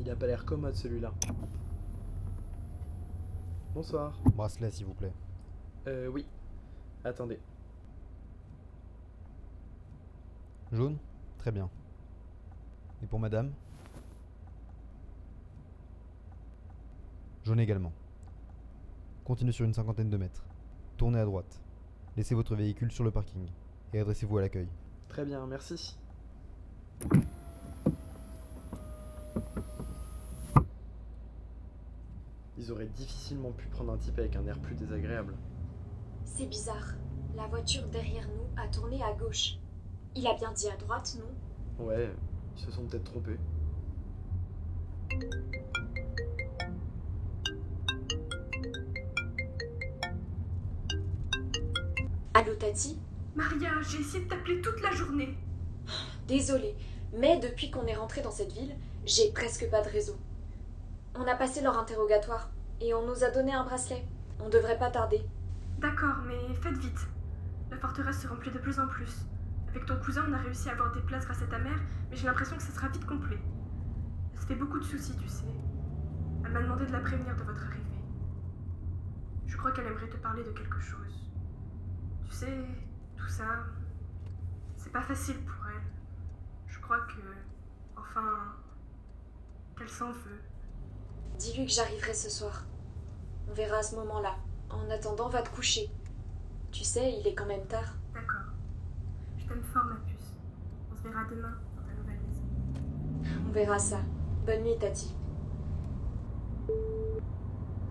Il a pas l'air commode celui-là. Bonsoir. Bracelet, s'il vous plaît. Euh, oui. Attendez. Jaune? Très bien. Et pour madame? Jaune également. Continuez sur une cinquantaine de mètres. Tournez à droite. Laissez votre véhicule sur le parking. Et adressez-vous à l'accueil. Très bien, merci. Ils auraient difficilement pu prendre un type avec un air plus désagréable. C'est bizarre. La voiture derrière nous a tourné à gauche. Il a bien dit à droite, non? Ouais, ils se sont peut-être trompés. Allô Tati? Maria, j'ai essayé de t'appeler toute la journée. Désolée, mais depuis qu'on est rentré dans cette ville, j'ai presque pas de réseau. On a passé leur interrogatoire et on nous a donné un bracelet. On devrait pas tarder. D'accord, mais faites vite. La forteresse se remplit de plus en plus. Avec ton cousin, on a réussi à avoir des places grâce à ta mère, mais j'ai l'impression que ça sera vite complet. Elle se fait beaucoup de soucis, tu sais. Elle m'a demandé de la prévenir de votre arrivée. Je crois qu'elle aimerait te parler de quelque chose. Tu sais, tout ça, c'est pas facile pour elle. Je crois que, enfin, qu'elle s'en veut. Dis-lui que j'arriverai ce soir. On verra à ce moment-là. En attendant, va te coucher. Tu sais, il est quand même tard. D'accord. Je t'aime fort, ma puce. On se verra demain dans ta nouvelle maison. On verra ça. Bonne nuit, Tati.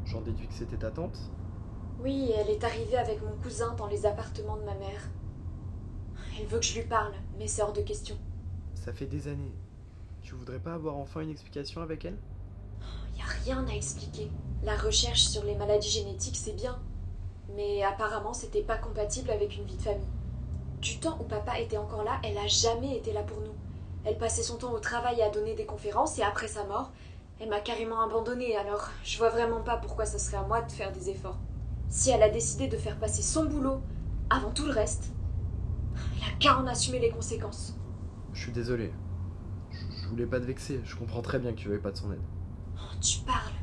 J'en déduis que c'était ta tante? Oui, elle est arrivée avec mon cousin dans les appartements de ma mère. Elle veut que je lui parle, mais c'est hors de question. Ça fait des années. Tu voudrais pas avoir enfin une explication avec elle? A rien à expliquer. La recherche sur les maladies génétiques, c'est bien. Mais apparemment, c'était pas compatible avec une vie de famille. Du temps où papa était encore là, elle a jamais été là pour nous. Elle passait son temps au travail à donner des conférences et après sa mort, elle m'a carrément abandonnée, alors je vois vraiment pas pourquoi ce serait à moi de faire des efforts. Si elle a décidé de faire passer son boulot avant tout le reste, elle a qu'à en assumer les conséquences. Je suis désolé. Je voulais pas te vexer, je comprends très bien que tu veuilles pas de son aide. Oh, tu parles.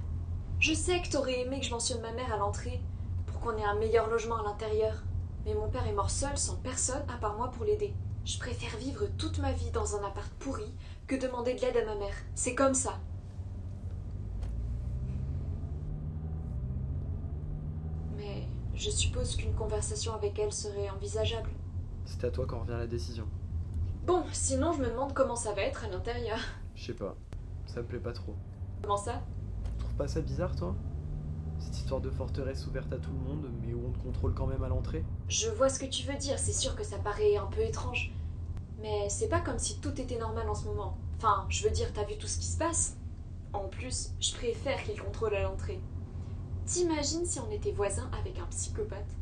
Je sais que t'aurais aimé que je mentionne ma mère à l'entrée pour qu'on ait un meilleur logement à l'intérieur. Mais mon père est mort seul sans personne à part moi pour l'aider. Je préfère vivre toute ma vie dans un appart pourri que demander de l'aide à ma mère. C'est comme ça. Mais je suppose qu'une conversation avec elle serait envisageable. C'est à toi qu'en revient la décision. Bon, sinon je me demande comment ça va être à l'intérieur. Je sais pas. Ça me plaît pas trop. Comment ça? Tu trouves pas ça bizarre, toi? Cette histoire de forteresse ouverte à tout le monde, mais où on te contrôle quand même à l'entrée? Je vois ce que tu veux dire, c'est sûr que ça paraît un peu étrange. Mais c'est pas comme si tout était normal en ce moment. Enfin, je veux dire, t'as vu tout ce qui se passe? En plus, je préfère qu'il contrôle à l'entrée. T'imagines si on était voisins avec un psychopathe?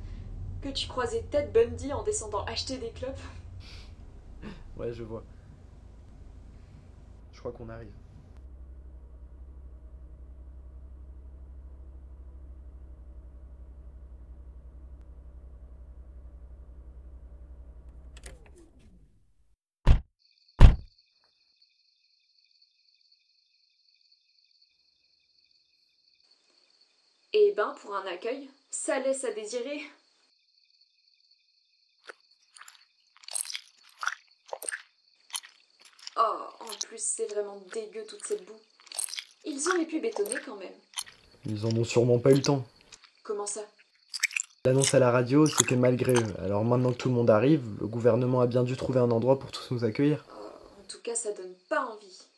Que tu croisais Ted Bundy en descendant acheter des clopes? Ouais, je vois. Je crois qu'on arrive. Eh ben, pour un accueil, ça laisse à désirer. Oh, en plus, c'est vraiment dégueu toute cette boue. Ils auraient pu bétonner quand même. Ils en ont sûrement pas eu le temps. Comment ça? L'annonce à la radio, c'était malgré eux. Alors maintenant que tout le monde arrive, le gouvernement a bien dû trouver un endroit pour tous nous accueillir. Oh, En tout cas, ça donne pas envie.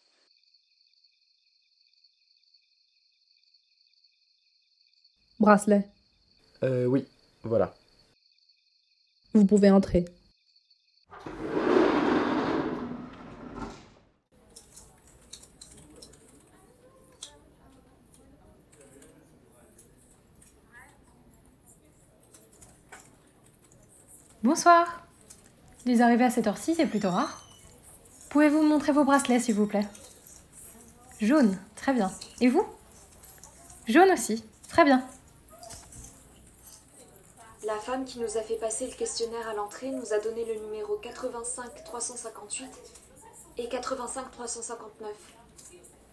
Bracelet, Euh, oui, voilà. vous pouvez entrer. Bonsoir. Les arrivées à cette heure-ci, c'est plutôt rare. Pouvez-vous me montrer vos bracelets, s'il vous plaît? Jaune, très bien. Et vous? Jaune aussi, très bien. La femme qui nous a fait passer le questionnaire à l'entrée nous a donné le numéro 85 358 et 85 359.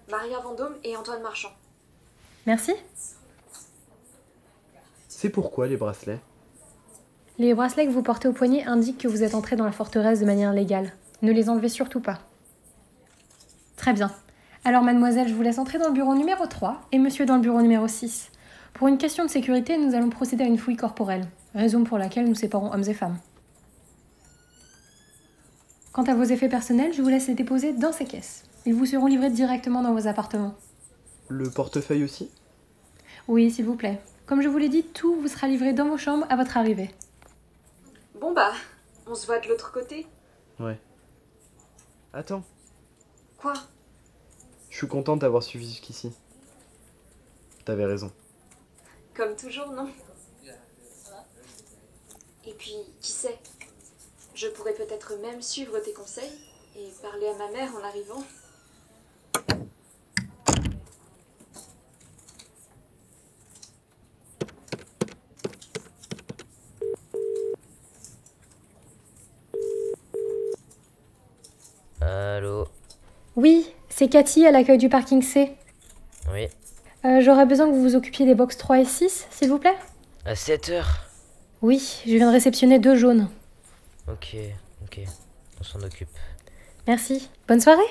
Maria Vendôme et Antoine Marchand. Merci. C'est pourquoi les bracelets? Les bracelets que vous portez au poignet indiquent que vous êtes entré dans la forteresse de manière légale. Ne les enlevez surtout pas. Très bien. Alors, mademoiselle, je vous laisse entrer dans le bureau numéro 3 et monsieur dans le bureau numéro 6. Pour une question de sécurité, nous allons procéder à une fouille corporelle, raison pour laquelle nous séparons hommes et femmes. Quant à vos effets personnels, je vous laisse les déposer dans ces caisses. Ils vous seront livrés directement dans vos appartements. Le portefeuille aussi? Oui, s'il vous plaît. Comme je vous l'ai dit, tout vous sera livré dans vos chambres à votre arrivée. Bon bah, on se voit de l'autre côté. Ouais. Attends, Quoi? Je suis contente d'avoir suivi jusqu'ici. T'avais raison. Comme toujours, non Et puis, qui sait Je pourrais peut-être même suivre tes conseils et parler à ma mère en arrivant. Allô? Oui, c'est Cathy à l'accueil du parking C. Oui. Euh, J'aurais besoin que vous vous occupiez des box 3 et 6, s'il vous plaît À 7 heures Oui, je viens de réceptionner deux jaunes. Ok, ok. On s'en occupe. Merci. Bonne soirée